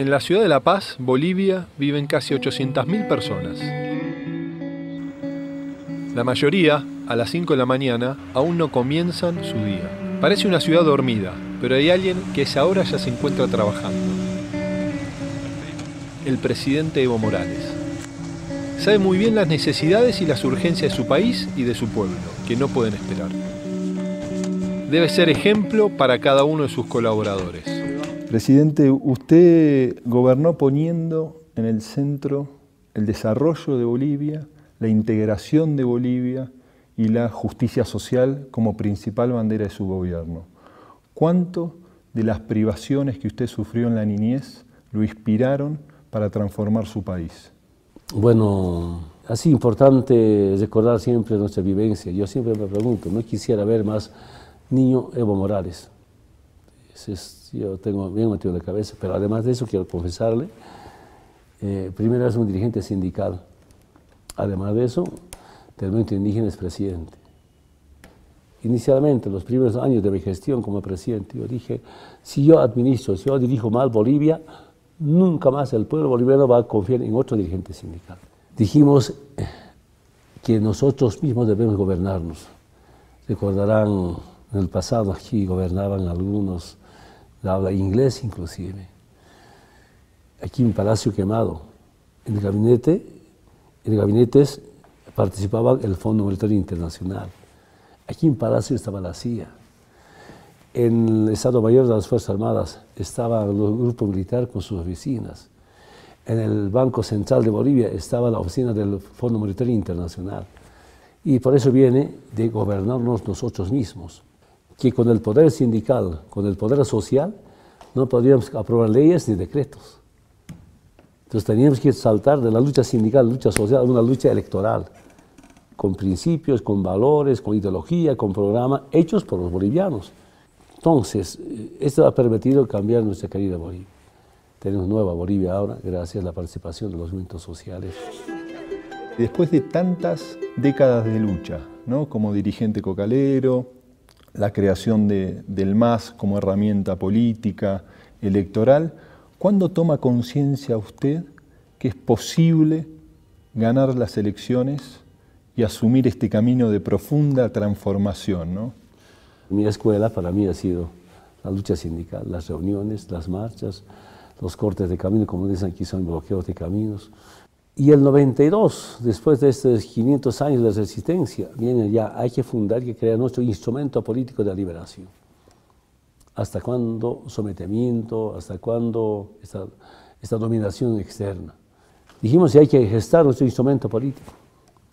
En la ciudad de La Paz, Bolivia, viven casi 800.000 personas. La mayoría, a las 5 de la mañana, aún no comienzan su día. Parece una ciudad dormida, pero hay alguien que esa hora ya se encuentra trabajando. El presidente Evo Morales. Sabe muy bien las necesidades y las urgencias de su país y de su pueblo, que no pueden esperar. Debe ser ejemplo para cada uno de sus colaboradores. Presidente, usted gobernó poniendo en el centro el desarrollo de Bolivia, la integración de Bolivia y la justicia social como principal bandera de su gobierno. ¿Cuánto de las privaciones que usted sufrió en la niñez lo inspiraron para transformar su país? Bueno, así importante recordar siempre nuestra vivencia. Yo siempre me pregunto, no quisiera ver más niño Evo Morales. Es, yo tengo bien metido en la cabeza, pero además de eso quiero confesarle, eh, primero es un dirigente sindical, además de eso, del movimiento indígena es presidente. Inicialmente, los primeros años de mi gestión como presidente, yo dije, si yo administro, si yo dirijo mal Bolivia, nunca más el pueblo boliviano va a confiar en otro dirigente sindical. Dijimos que nosotros mismos debemos gobernarnos. Recordarán, en el pasado aquí gobernaban algunos de habla inglés inclusive. Aquí en Palacio Quemado, en el gabinete, en gabinetes participaba el Fondo Monetario Internacional. Aquí en Palacio estaba la CIA en el Estado Mayor de las Fuerzas Armadas estaba el grupo militar con sus oficinas. En el Banco Central de Bolivia estaba la oficina del Fondo Monetario Internacional. Y por eso viene de gobernarnos nosotros mismos, que con el poder sindical, con el poder social, no podríamos aprobar leyes ni decretos. Entonces teníamos que saltar de la lucha sindical, lucha social, a una lucha electoral, con principios, con valores, con ideología, con programa, hechos por los bolivianos. Entonces, esto ha permitido cambiar nuestra querida Bolivia. Tenemos nueva Bolivia ahora, gracias a la participación de los movimientos sociales. Después de tantas décadas de lucha, ¿no? como dirigente cocalero, la creación del MAS como herramienta política, electoral, ¿cuándo toma conciencia usted que es posible ganar las elecciones y asumir este camino de profunda transformación? ¿no? Mi escuela para mí ha sido la lucha sindical, las reuniones, las marchas, los cortes de camino, como dicen aquí son bloqueos de caminos. Y el 92, después de estos 500 años de resistencia, viene ya, hay que fundar, y crear nuestro instrumento político de liberación. ¿Hasta cuándo sometimiento? ¿Hasta cuándo esta, esta dominación externa? Dijimos que hay que gestar nuestro instrumento político.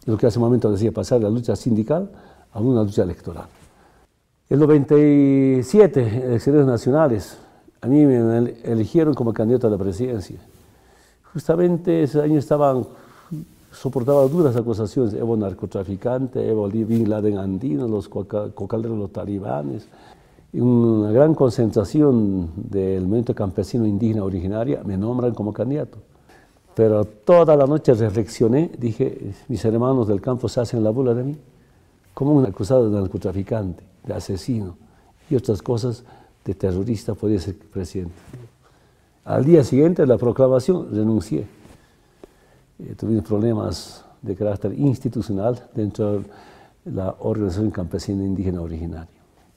Y lo que hace un momento decía, pasar de la lucha sindical a una lucha electoral. El 97, elecciones nacionales, a mí me eligieron como candidato a la presidencia. Justamente ese año estaban, soportaba duras acusaciones, Evo narcotraficante, Evo Bin Laden andino, los cocaleros, los talibanes, una gran concentración del movimiento campesino indígena originaria me nombran como candidato. Pero toda la noche reflexioné, dije, mis hermanos del campo se hacen la bula de mí, como un acusado de narcotraficante de asesino y otras cosas de terrorista podía ser presidente. Al día siguiente de la proclamación renuncié. Eh, tuvimos problemas de carácter institucional dentro de la organización campesina indígena originaria.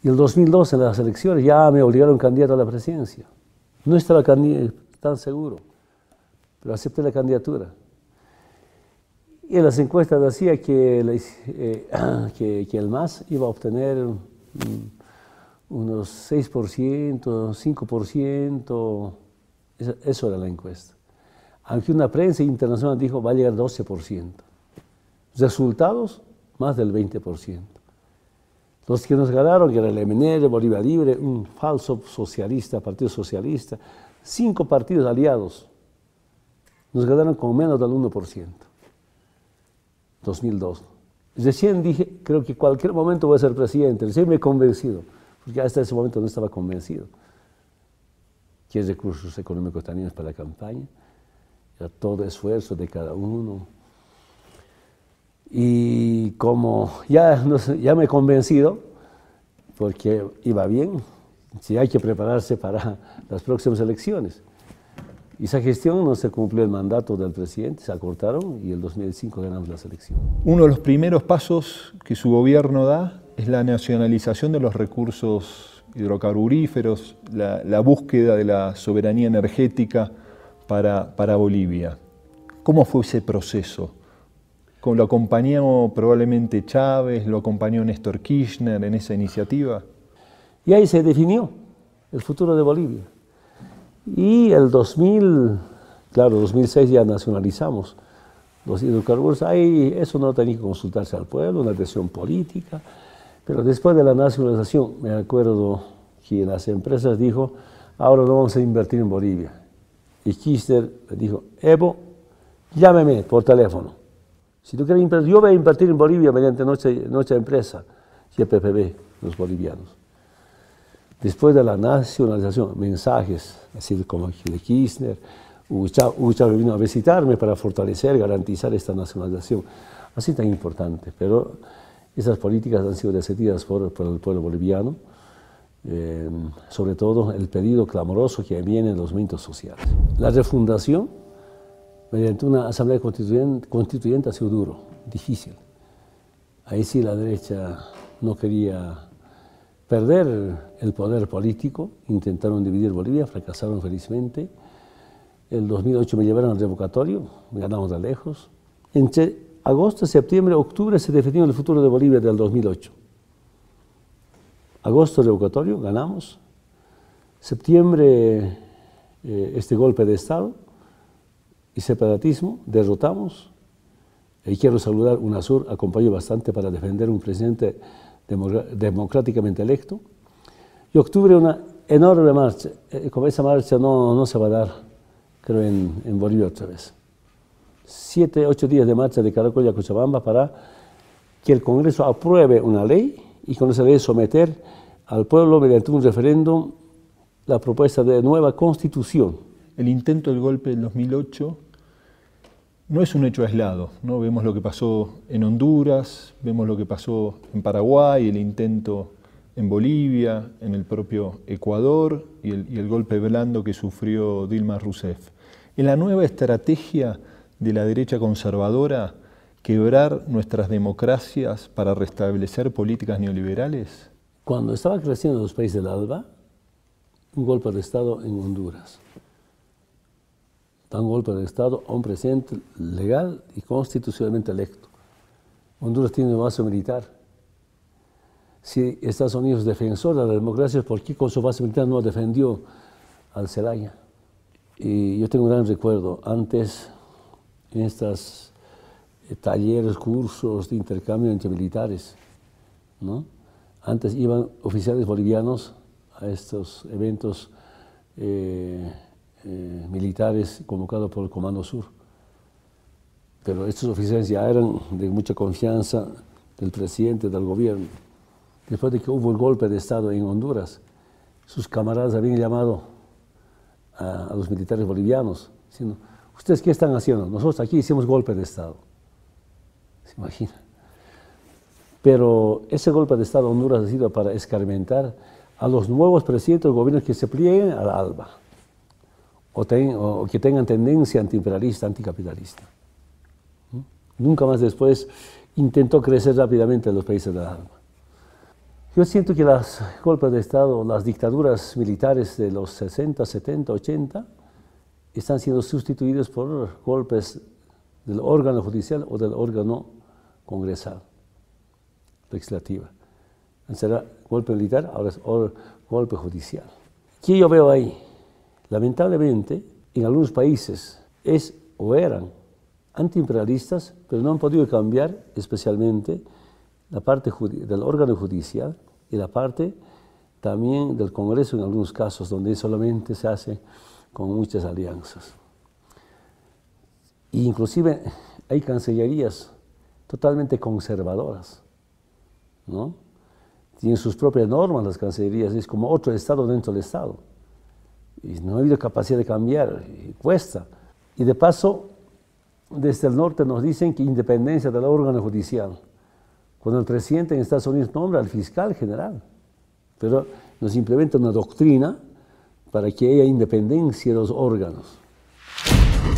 Y el 2012 en las elecciones ya me obligaron candidato a la presidencia. No estaba tan seguro, pero acepté la candidatura. Y en las encuestas decía que, eh, el MAS iba a obtener unos 6%, 5%, eso era la encuesta. Aunque una prensa internacional dijo va a llegar 12%. Resultados, más del 20%. Los que nos ganaron, que era el MNR, Bolivia Libre, un falso socialista, Partido Socialista, cinco partidos aliados, nos ganaron con menos del 1%. 2002. Recién dije, creo que cualquier momento voy a ser presidente, recién me he convencido, porque hasta ese momento no estaba convencido. ¿Qué recursos económicos teníamos para la campaña? Era todo esfuerzo de cada uno. Y como ya, ya me he convencido, porque iba bien, si hay que prepararse para las próximas elecciones. esa gestión no se cumplió el mandato del presidente, se acortaron y el 2005 ganamos la elección. Uno de los primeros pasos que su gobierno da es la nacionalización de los recursos hidrocarburíferos, la, búsqueda de la soberanía energética para, para Bolivia. ¿Cómo fue ese proceso? ¿Lo acompañó probablemente Chávez, lo acompañó Néstor Kirchner en esa iniciativa? Y ahí se definió el futuro de Bolivia. Y el 2000, claro, 2006 ya nacionalizamos los hidrocarburos. Ahí eso no tenía que consultarse al pueblo, una decisión política. Pero después de la nacionalización, me acuerdo que las empresas dijo, ahora no vamos a invertir en Bolivia. Y Kirchner dijo, Evo, llámeme por teléfono. Si tú quieres invertir, yo voy a invertir en Bolivia mediante nuestra, nuestra empresa, YPPB, los bolivianos. Después de la nacionalización, mensajes, así como de Kirchner, Chávez vino a visitarme para fortalecer, garantizar esta nacionalización, así tan importante. Pero esas políticas han sido decididas por, el pueblo boliviano, eh, sobre todo el pedido clamoroso que viene en los movimientos sociales. La refundación, mediante una asamblea constituyente, constituyente ha sido duro, difícil. Ahí sí la derecha no quería perder el poder político, intentaron dividir Bolivia, fracasaron felizmente. El 2008 me llevaron al revocatorio, ganamos de lejos. Entre agosto, septiembre, octubre se definió el futuro de Bolivia del 2008. Agosto, revocatorio, ganamos. Septiembre, eh, este golpe de Estado y separatismo, derrotamos. Y quiero saludar, UNASUR acompañó bastante para defender un presidente democráticamente electo. Y octubre una enorme marcha. Eh, como esa marcha no, no se va a dar, creo, en, en, Bolivia otra vez. Siete, ocho días de marcha de Caracol a Cochabamba para que el Congreso apruebe una ley y con esa ley someter al pueblo mediante un referéndum la propuesta de nueva constitución. El intento del golpe del 2008 no es un hecho aislado, ¿no? Vemos lo que pasó en Honduras, vemos lo que pasó en Paraguay, el intento en Bolivia, en el propio Ecuador y el, golpe blando que sufrió Dilma Rousseff. En la nueva estrategia de la derecha conservadora, quebrar nuestras democracias para restablecer políticas neoliberales? Cuando estaba creciendo los países del ALBA, un golpe de Estado en Honduras dan golpe de Estado a un presidente legal y constitucionalmente electo. Honduras tiene una base militar. Si Estados Unidos es defensor de la democracia, ¿por qué con su base militar no defendió al Celaya? Y yo tengo un gran recuerdo, antes estos eh, talleres, cursos de intercambio entre militares, ¿no? antes iban oficiales bolivianos a estos eventos eh, eh, militares convocados por el Comando Sur. Pero estos oficiales ya eran de mucha confianza del presidente, del gobierno. Después de que hubo el golpe de Estado en Honduras, sus camaradas habían llamado a, los militares bolivianos, diciendo, ¿ustedes qué están haciendo? Nosotros aquí hicimos golpe de Estado. ¿Se imagina? Pero ese golpe de Estado en Honduras ha sido para escarmentar a los nuevos presidentes del gobierno que se plieguen a la ALBA o, que tengan tendencia antiimperialista, anticapitalista. ¿Mm? Nunca más después intentó crecer rápidamente en los países de la alma. Yo siento que los golpes de Estado, las dictaduras militares de los 60, 70, 80, están siendo sustituidos por golpes del órgano judicial o del órgano congresal, legislativo. Será golpe militar, ahora es golpe judicial. ¿Qué yo veo ahí? Lamentablemente, en algunos países es o eran antiimperialistas, pero no han podido cambiar especialmente la parte del órgano judicial y la parte también del Congreso en algunos casos, donde solamente se hace con muchas alianzas. E inclusive hay cancillerías totalmente conservadoras, ¿no? Tienen sus propias normas las cancillerías, es como otro Estado dentro del Estado y no ha habido capacidad de cambiar, y cuesta. Y de paso, desde el norte nos dicen que independencia del órgano judicial, cuando el presidente en Estados Unidos nombra al fiscal general, pero nos implementa una doctrina para que haya independencia de los órganos.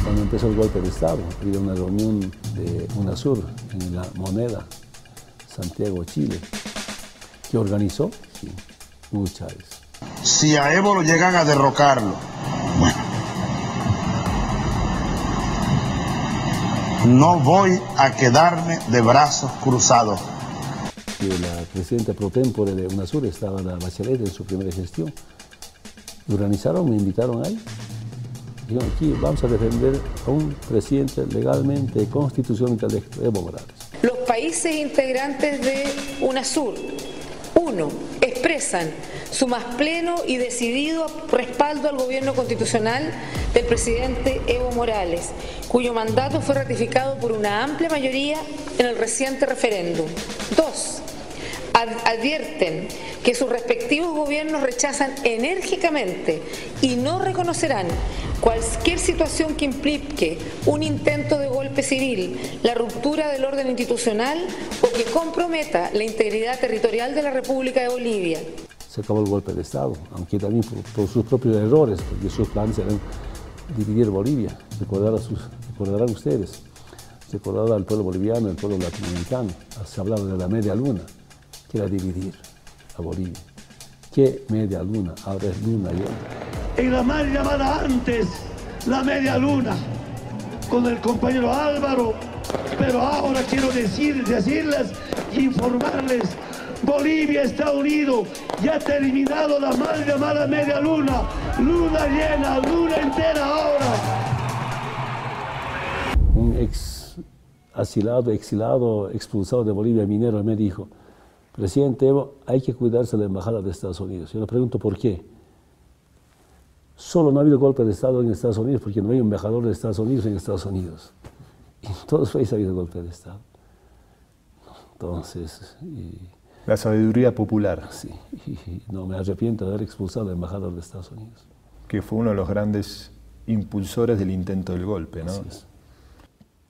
cuando empezó el golpe de Estado, había una reunión de UNASUR en la moneda, Santiago, Chile, que organizó sí, Chávez. Si a Evo lo llegan a derrocarlo, bueno, no voy a quedarme de brazos cruzados. Y la presidenta pro tempore de UNASUR estaba la Bachelet en su primera gestión. Organizaron, me invitaron ahí aquí vamos a defender a un presidente legalmente, constitucionalmente electo, Evo Morales. Los países integrantes de UNASUR, uno, expresan su más pleno y decidido respaldo al gobierno constitucional del presidente Evo Morales, cuyo mandato fue ratificado por una amplia mayoría en el reciente referéndum. Dos, advierten que sus respectivos gobiernos rechazan enérgicamente y no reconocerán cualquier situación que implique un intento de golpe civil, la ruptura del orden institucional o que comprometa la integridad territorial de la República de Bolivia. Se acabó el golpe de Estado, aunque también por, sus propios errores, porque sus planes eran dividir Bolivia, recordar a sus, recordarán ustedes, recordar al pueblo boliviano, al pueblo latinoamericano, se hablaba de la media luna, que era dividir a Bolivia. ¿Qué media luna? Ahora es luna y En la mal llamada antes la media luna, con el compañero Álvaro, pero ahora quiero decir, decirles informarles, Bolivia está unido, ya ha eliminado la mal llamada media luna, luna llena, luna entera ahora. Un ex asilado, exilado, expulsado de Bolivia, minero, me dijo, Presidente Evo, hay que cuidarse de la embajada de Estados Unidos. Yo le pregunto por qué. Solo no ha habido golpe de Estado en Estados Unidos porque no hay un embajador de Estados Unidos en Estados Unidos. Y en todos los países ha habido golpe de Estado. Entonces... la sabiduría popular. Sí, y no me arrepiento de haber expulsado al embajador de Estados Unidos. Que fue uno de los grandes impulsores del intento del golpe, ¿no?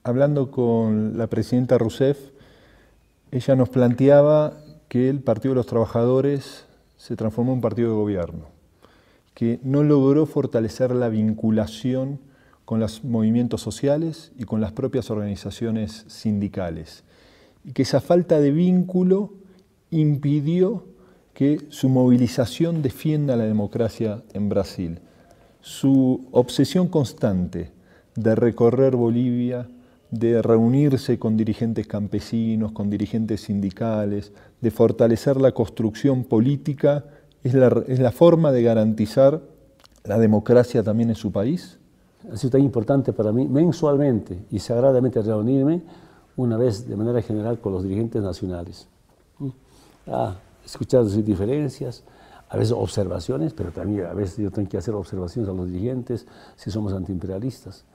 Hablando con la presidenta Rousseff, ella nos planteaba que el Partido de los Trabajadores se transformó en un partido de gobierno, que no logró fortalecer la vinculación con los movimientos sociales y con las propias organizaciones sindicales, y que esa falta de vínculo impidió que su movilización defienda la democracia en Brasil. Su obsesión constante de recorrer Bolivia, de reunirse con dirigentes campesinos, con dirigentes sindicales, de fortalecer la construcción política, es la, forma de garantizar la democracia también en su país? Ha sido tan importante para mí mensualmente y sagradamente reunirme una vez de manera general con los dirigentes nacionales. Ah, escuchar sus diferencias, a veces observaciones, pero también a veces yo tengo que hacer observaciones a los dirigentes si somos antiimperialistas.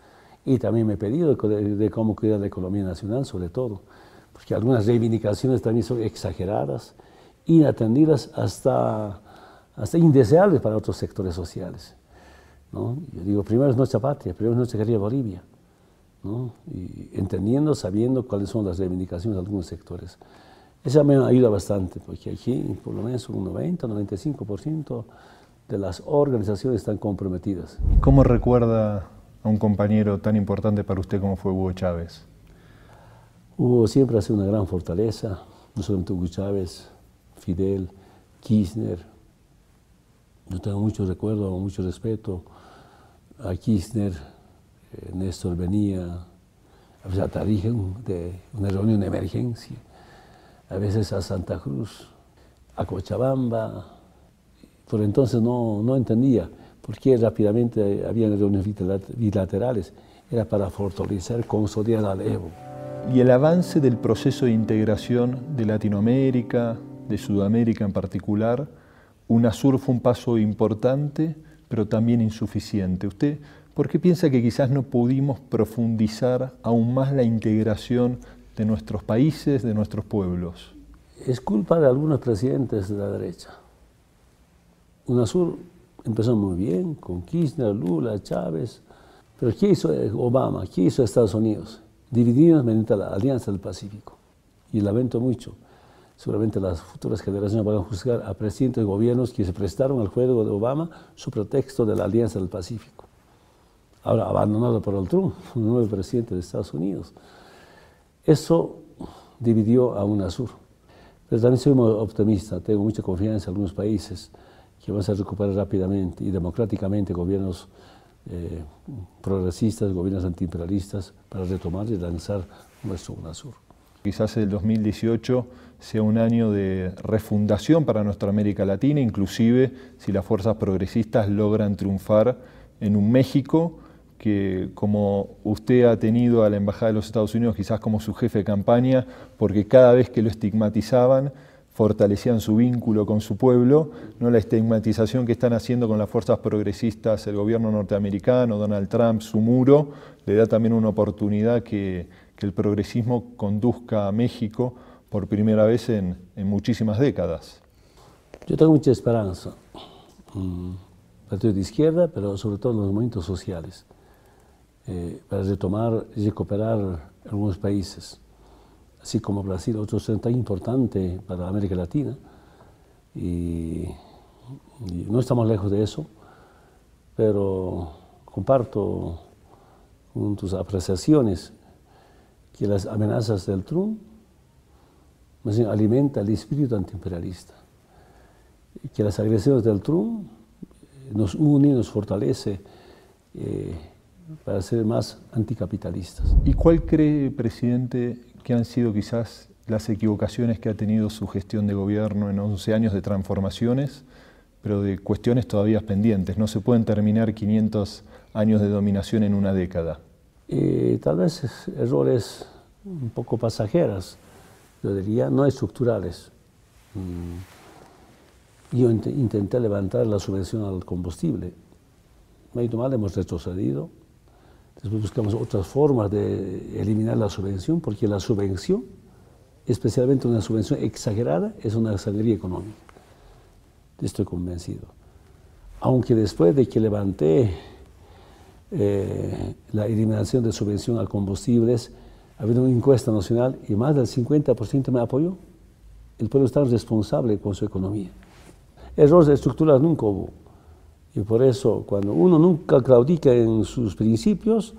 Y también me he pedido de, cómo cuidar la economía nacional, sobre todo, porque algunas reivindicaciones también son exageradas, inatendidas, hasta, hasta indeseables para otros sectores sociales. ¿no? Yo digo, primero es nuestra patria, primero es nuestra querida Bolivia, ¿no? y entendiendo, sabiendo cuáles son las reivindicaciones de algunos sectores. Eso me ayuda bastante, porque aquí por lo menos un 90, 95% de las organizaciones están comprometidas. ¿Cómo recuerda un compañero tan importante para usted como fue Hugo Chávez? Hugo siempre ha sido una gran fortaleza, no solamente Hugo Chávez, Fidel, Kirchner. Yo tengo mucho recuerdo, mucho respeto a Kirchner, eh, Néstor venía a veces a de una reunión de emergencia, a veces a Santa Cruz, a Cochabamba. Por entonces no, no entendía porque rápidamente había reuniones bilaterales, era para fortalecer, consolidar al Evo. Y el avance del proceso de integración de Latinoamérica, de Sudamérica en particular, UNASUR fue un paso importante, pero también insuficiente. ¿Usted por qué piensa que quizás no pudimos profundizar aún más la integración de nuestros países, de nuestros pueblos? Es culpa de algunos presidentes de la derecha. UNASUR empezó muy bien con Kirchner, Lula, Chávez. Pero ¿qué hizo Obama? ¿Qué hizo Estados Unidos? Dividirnos mediante la Alianza del Pacífico. Y lamento mucho. Seguramente las futuras generaciones van a juzgar a presidentes de gobiernos que se prestaron al juego de Obama su pretexto de la Alianza del Pacífico. ahora abandonado por el Trump, el nuevo presidente de Estados Unidos. Eso dividió a UNASUR. Pero también soy muy optimista, tengo mucha confianza en algunos países que van a recuperar rápidamente y democráticamente gobiernos eh, progresistas, gobiernos antiimperialistas, para retomar y lanzar nuestro UNASUR. Quizás el 2018 sea un año de refundación para nuestra América Latina, inclusive si las fuerzas progresistas logran triunfar en un México que como usted ha tenido a la Embajada de los Estados Unidos quizás como su jefe de campaña, porque cada vez que lo estigmatizaban, fortalecían su vínculo con su pueblo, ¿no? la estigmatización que están haciendo con las fuerzas progresistas el gobierno norteamericano, Donald Trump, su muro, le da también una oportunidad que, el progresismo conduzca a México por primera vez en, en muchísimas décadas. Yo tengo mucha esperanza. Mm, partido de izquierda, pero sobre todo en los movimientos sociales, eh, para retomar y recuperar algunos países así como Brasil, otro centro tan importante para América Latina. Y, no estamos lejos de eso, pero comparto con tus apreciaciones que las amenazas del Trump alimentan el espíritu antiimperialista, que las agresiones del Trump nos unen, nos fortalece eh, para ser más anticapitalistas. ¿Y cuál cree, presidente, que han sido quizás las equivocaciones que ha tenido su gestión de gobierno en 11 años de transformaciones, pero de cuestiones todavía pendientes. No se pueden terminar 500 años de dominación en una década. Eh, tal vez errores un poco pasajeras, yo diría, no estructurales. Mm. Yo intenté levantar la subvención al combustible. Me ha ido mal, hemos retrocedido. Después buscamos otras formas de eliminar la subvención, porque la subvención, especialmente una subvención exagerada, es una sangría económica. Estoy convencido. Aunque después de que levanté eh, la eliminación de subvención a combustibles, ha habido una encuesta nacional y más del 50% me apoyó. El pueblo está responsable con su economía. Errores estructurales nunca hubo. Y por eso, cuando uno nunca claudica en sus principios,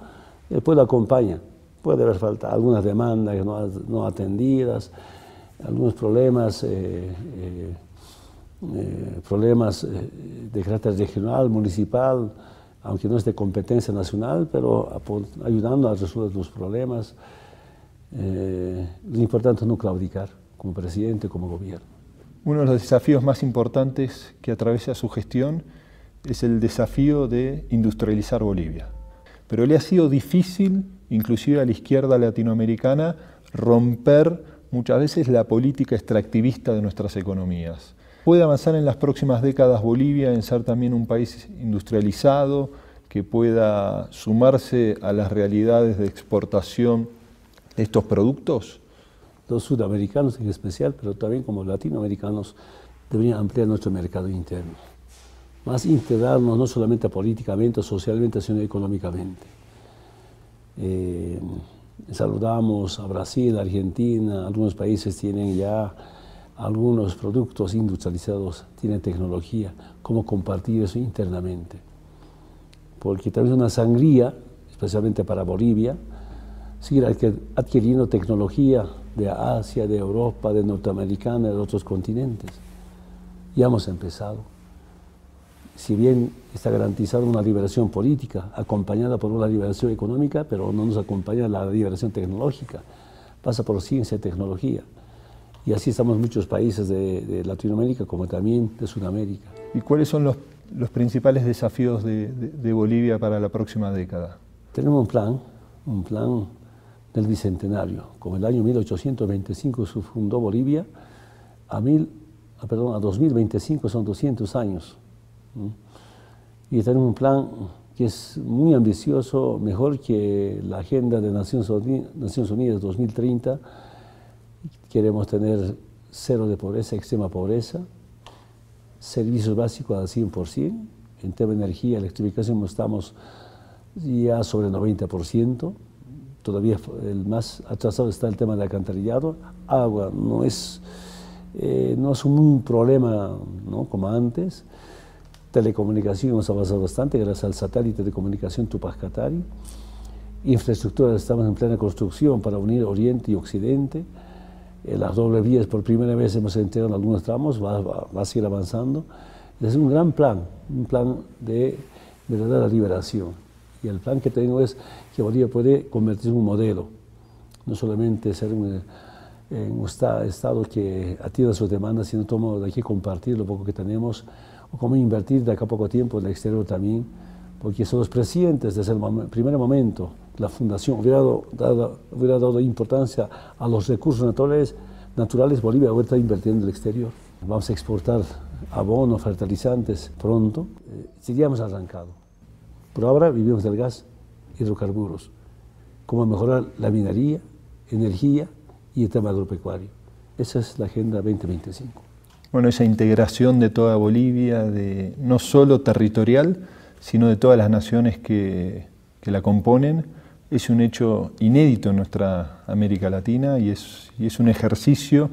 el pueblo acompaña. Puede haber falta algunas demandas no, atendidas, algunos problemas, eh, eh, eh, problemas de carácter regional, municipal, aunque no es de competencia nacional, pero ayudando a resolver los problemas. lo importante es no claudicar como presidente, como gobierno. Uno de los desafíos más importantes que atraviesa su gestión es el desafío de industrializar Bolivia. Pero le ha sido difícil, inclusive a la izquierda latinoamericana, romper muchas veces la política extractivista de nuestras economías. ¿Puede avanzar en las próximas décadas Bolivia en ser también un país industrializado, que pueda sumarse a las realidades de exportación de estos productos? Los sudamericanos en especial, pero también como latinoamericanos, deberían ampliar nuestro mercado interno más integrarnos no solamente políticamente socialmente, sino económicamente. Eh, saludamos a Brasil, Argentina, algunos países tienen ya algunos productos industrializados, tienen tecnología, cómo compartir eso internamente. Porque también una sangría, especialmente para Bolivia, seguir adquiriendo tecnología de Asia, de Europa, de Norteamericana, de otros continentes. Ya hemos empezado si bien está garantizada una liberación política, acompañada por una liberación económica, pero no nos acompaña la liberación tecnológica, pasa por ciencia y tecnología. Y así estamos muchos países de, Latinoamérica como también de Sudamérica. ¿Y cuáles son los, los principales desafíos de, de, Bolivia para la próxima década? Tenemos un plan, un plan del Bicentenario. Como el año 1825 se fundó Bolivia, a, mil, perdón, a 2025 son 200 años y tenemos un plan que es muy ambicioso, mejor que la Agenda de Naciones Unidas 2030. Queremos tener cero de pobreza, extrema pobreza, servicios básicos al 100%. En tema de energía, electrificación estamos ya sobre el 90%. Todavía el más atrasado está el tema del alcantarillado. Agua no es, eh, no es un problema ¿no? como antes telecomunicación hemos avanzado bastante gracias al satélite de comunicación Tupac Katari. Infraestructura estamos en plena construcción para unir Oriente y Occidente. Eh, las doble vías por primera vez hemos entregado en algunos tramos, va, va, a seguir avanzando. Es un gran plan, un plan de verdadera liberación. Y el plan que tengo es que Bolivia puede convertirse en un modelo, no solamente ser un, eh, un Estado que atienda sus demandas, sino todo de aquí compartir lo poco que tenemos, o cómo invertir de acá a poco tiempo en el exterior también, porque son los presidentes desde el primer momento la fundación hubiera dado, hubiera dado importancia a los recursos naturales, naturales Bolivia hubiera estado invirtiendo en el exterior. Vamos a exportar abonos, fertilizantes pronto. Eh, seríamos arrancado. Por ahora vivimos del gas, hidrocarburos. Cómo mejorar la minería, energía y el tema agropecuario. Esa es la Agenda 2025. Bueno, esa integración de toda Bolivia, de, no solo territorial, sino de todas las naciones que, que la componen, es un hecho inédito en nuestra América Latina y es, y es un ejercicio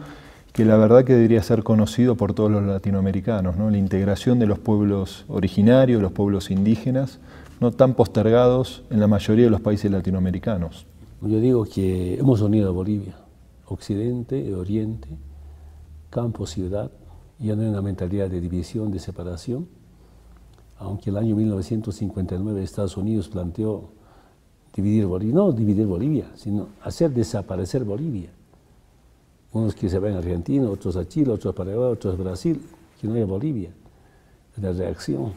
que la verdad que debería ser conocido por todos los latinoamericanos, ¿no? la integración de los pueblos originarios, los pueblos indígenas, no tan postergados en la mayoría de los países latinoamericanos. Yo digo que hemos unido a Bolivia, Occidente y Oriente, campo, ciudad, ya no hay una mentalidad de división, de separación, aunque el año 1959 Estados Unidos planteó dividir Bolivia, no dividir Bolivia, sino hacer desaparecer Bolivia. Unos que se van a Argentina, otros a Chile, otros a Paraguay, otros a Brasil, que no haya Bolivia. La reacción.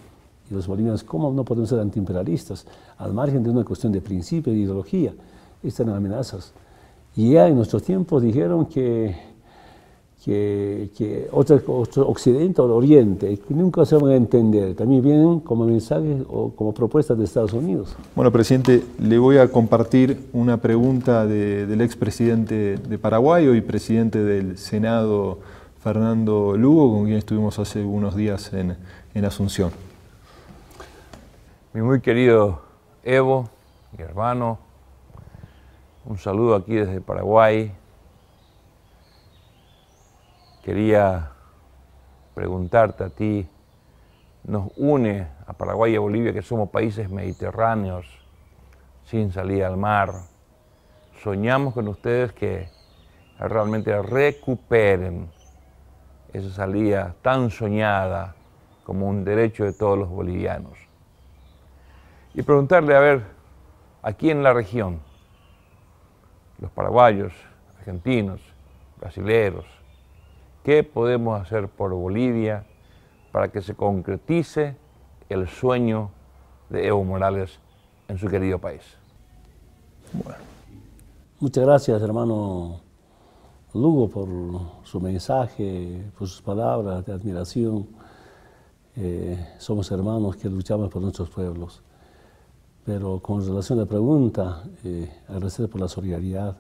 Y los bolivianos, ¿cómo no podemos ser antiimperialistas? Al margen de una cuestión de principio, de ideología, están amenazas. Y ya en nuestros tiempos dijeron que que, que otro, occidente o oriente, que nunca se van a entender. También vienen como mensajes o como propuestas de Estados Unidos. Bueno, presidente, le voy a compartir una pregunta del expresidente de Paraguay, hoy presidente del Senado, Fernando Lugo, con quien estuvimos hace unos días en, en Asunción. Mi muy querido Evo, mi hermano, un saludo aquí desde Paraguay, quería preguntarte a ti, nos une a Paraguay y a Bolivia, que somos países mediterráneos, sin salir al mar. Soñamos con ustedes que realmente recuperen esa salida tan soñada como un derecho de todos los bolivianos. Y preguntarle, a ver, aquí en la región, los paraguayos, argentinos, brasileros, ¿Qué podemos hacer por Bolivia para que se concretice el sueño de Evo Morales en su querido país? Muchas gracias, hermano Lugo, por su mensaje, por sus palabras de admiración. Eh, somos hermanos que luchamos por nuestros pueblos. Pero con relación a la pregunta, eh, agradecer por la solidaridad,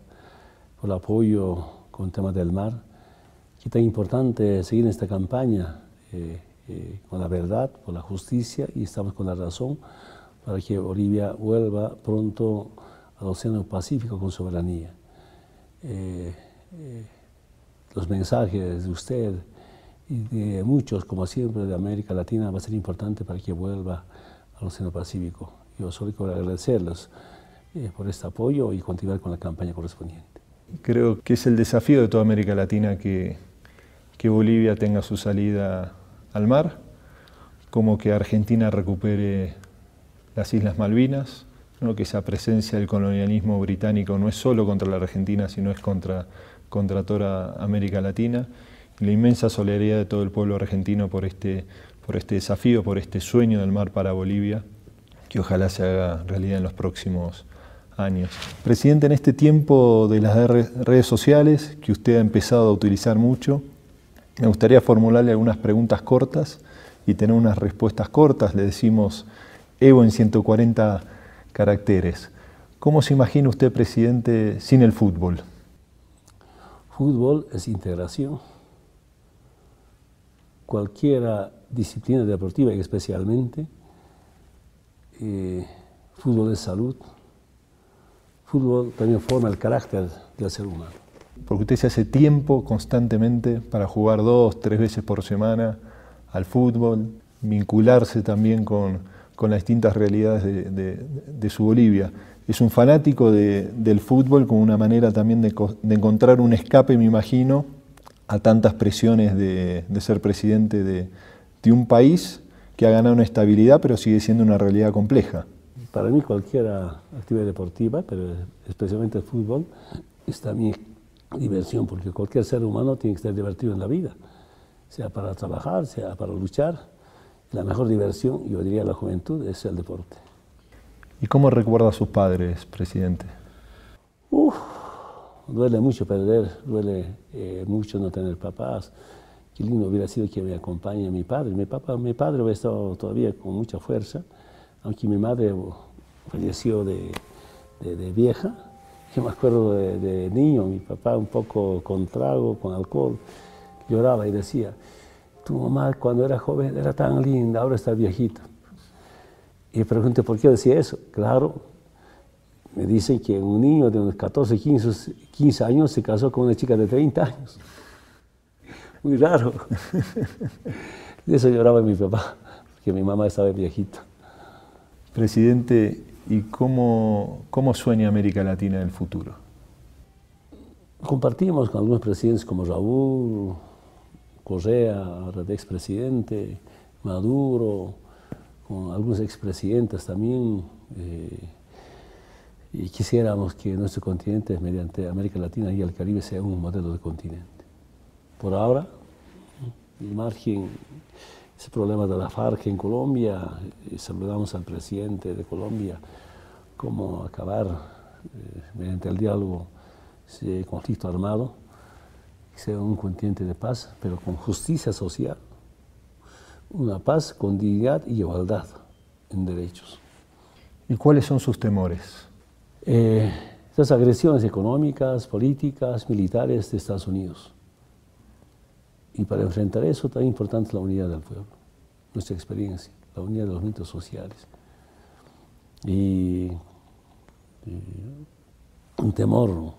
por el apoyo con el tema del mar qué tan importante seguir en esta campaña eh, eh, con la verdad, con la justicia y estamos con la razón para que Bolivia vuelva pronto al Océano Pacífico con soberanía. Eh, los mensajes de usted y de muchos, como siempre, de América Latina va a ser importante para que vuelva al Océano Pacífico. Yo solo quiero agradecerles por este apoyo y continuar con la campaña correspondiente. Creo que es el desafío de toda América Latina que que Bolivia tenga su salida al mar, como que Argentina recupere las Islas Malvinas, que esa presencia del colonialismo británico no es solo contra la Argentina, sino es contra, contra toda América Latina, y la inmensa solidaridad de todo el pueblo argentino por este, por este desafío, por este sueño del mar para Bolivia, que ojalá se haga realidad en los próximos años. Presidente, en este tiempo de las redes sociales, que usted ha empezado a utilizar mucho, me gustaría formularle algunas preguntas cortas y tener unas respuestas cortas. Le decimos Evo en 140 caracteres. ¿Cómo se imagina usted, presidente, sin el fútbol? Fútbol es integración. Cualquier disciplina deportiva, especialmente, eh, fútbol es salud. Fútbol también forma el carácter del ser humano porque usted se hace tiempo constantemente para jugar dos, tres veces por semana al fútbol. vincularse también con, con las distintas realidades de, su Bolivia. Es un fanático del fútbol como una manera también de, encontrar un escape, me imagino, a tantas presiones de, ser presidente de, un país que ha ganado una estabilidad, pero sigue siendo una realidad compleja. Para mí cualquier actividad deportiva, pero especialmente el fútbol, es también diversión, porque cualquier ser humano tiene que estar divertido en la vida, sea para trabajar, sea para luchar. La mejor diversión, yo diría la juventud, es el deporte. ¿Y cómo recuerda a sus padres, presidente? Uf, duele mucho perder, duele eh, mucho no tener papás. Qué lindo hubiera sido que me acompañe mi padre. Mi, papá, mi padre hubiera estado todavía con mucha fuerza, aunque mi madre falleció de, de, vieja. Yo me acuerdo de, de, niño, mi papá un poco con trago, con alcohol, lloraba y decía, tu mamá cuando era joven era tan linda, ahora está viejita. Y pregunté por qué decía eso. Claro, me dicen que un niño de unos 14, 15, 15 años se casó con una chica de 30 años. Muy raro. De eso lloraba mi papá, porque mi mamá estaba viejita. Presidente, ¿y cómo, cómo sueña América Latina el futuro? Compartimos con algunos presidentes como Raúl, Correa, ahora de expresidente, Maduro, con algunos expresidentes también. Eh, y quisiéramos que nuestro continente, mediante América Latina y el Caribe, sea un modelo de continente. Por ahora, el margen, ese problema de la FARC en Colombia, y saludamos al presidente de Colombia, cómo acabar eh, mediante el diálogo ese conflicto armado sea un continente de paz, pero con justicia social. Una paz con dignidad y igualdad en derechos. ¿Y cuáles son sus temores? Eh, las agresiones económicas, políticas, militares de Estados Unidos. Y para enfrentar eso también importante la unidad del pueblo, nuestra experiencia, la unidad de los mitos sociales. Y, y un temor,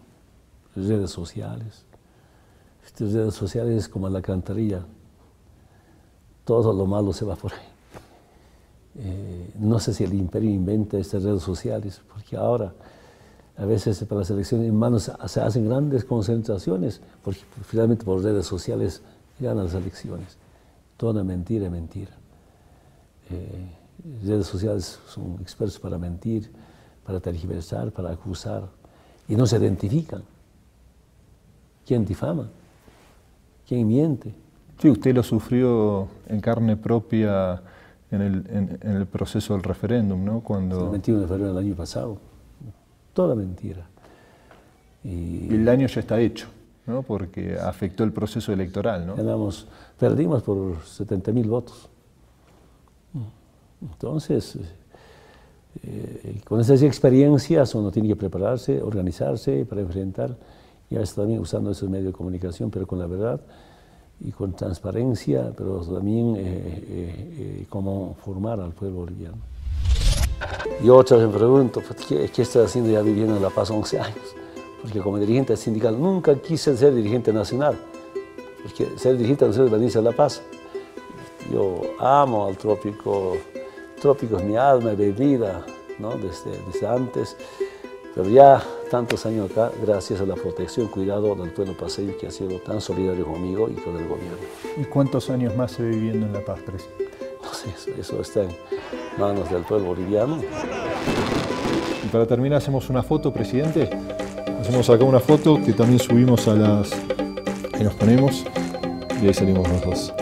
redes sociales, estas redes sociales es como la cantarilla. Todo lo malo se va por ahí. Eh, no sé si el imperio inventa estas redes sociales, porque ahora a veces para las elecciones en manos se hacen grandes concentraciones, porque finalmente por redes sociales ganan las elecciones. Toda mentira mentira. Eh, redes sociales son expertos para mentir, para tergiversar, para acusar, y no se identifican. ¿Quién difama? ¿Quién miente? Sí, usted lo sufrió en carne propia en el, proceso del referéndum, ¿no? Cuando... El 21 de febrero del año pasado. Toda mentira. Y... el daño ya está hecho, ¿no? Porque afectó el proceso electoral, ¿no? perdimos por 70 mil votos. Entonces, eh, con esas experiencias uno tiene que prepararse, organizarse para enfrentar ya está también usando esos medios de comunicación, pero con la verdad y con transparencia, pero también eh, eh, eh, cómo formar al pueblo boliviano. Y otra vez me pregunto, pues, ¿qué, ¿qué, estoy haciendo ya viviendo en La Paz 11 años? Porque como dirigente sindical nunca quise ser dirigente nacional, porque ser dirigente nacional es venirse a La Paz. Yo amo al trópico, el trópico es mi alma, mi vida, ¿no? desde, desde antes. Pero ya tantos años acá, gracias a la protección y cuidado del pueblo paseño que ha sido tan solidario conmigo y con el gobierno. ¿Y cuántos años más se viviendo en La Paz, presidente? No sé, eso, está en manos del pueblo boliviano. Y para terminar, hacemos una foto, presidente. Hacemos acá una foto que también subimos a las... Ahí nos ponemos y ahí salimos los dos.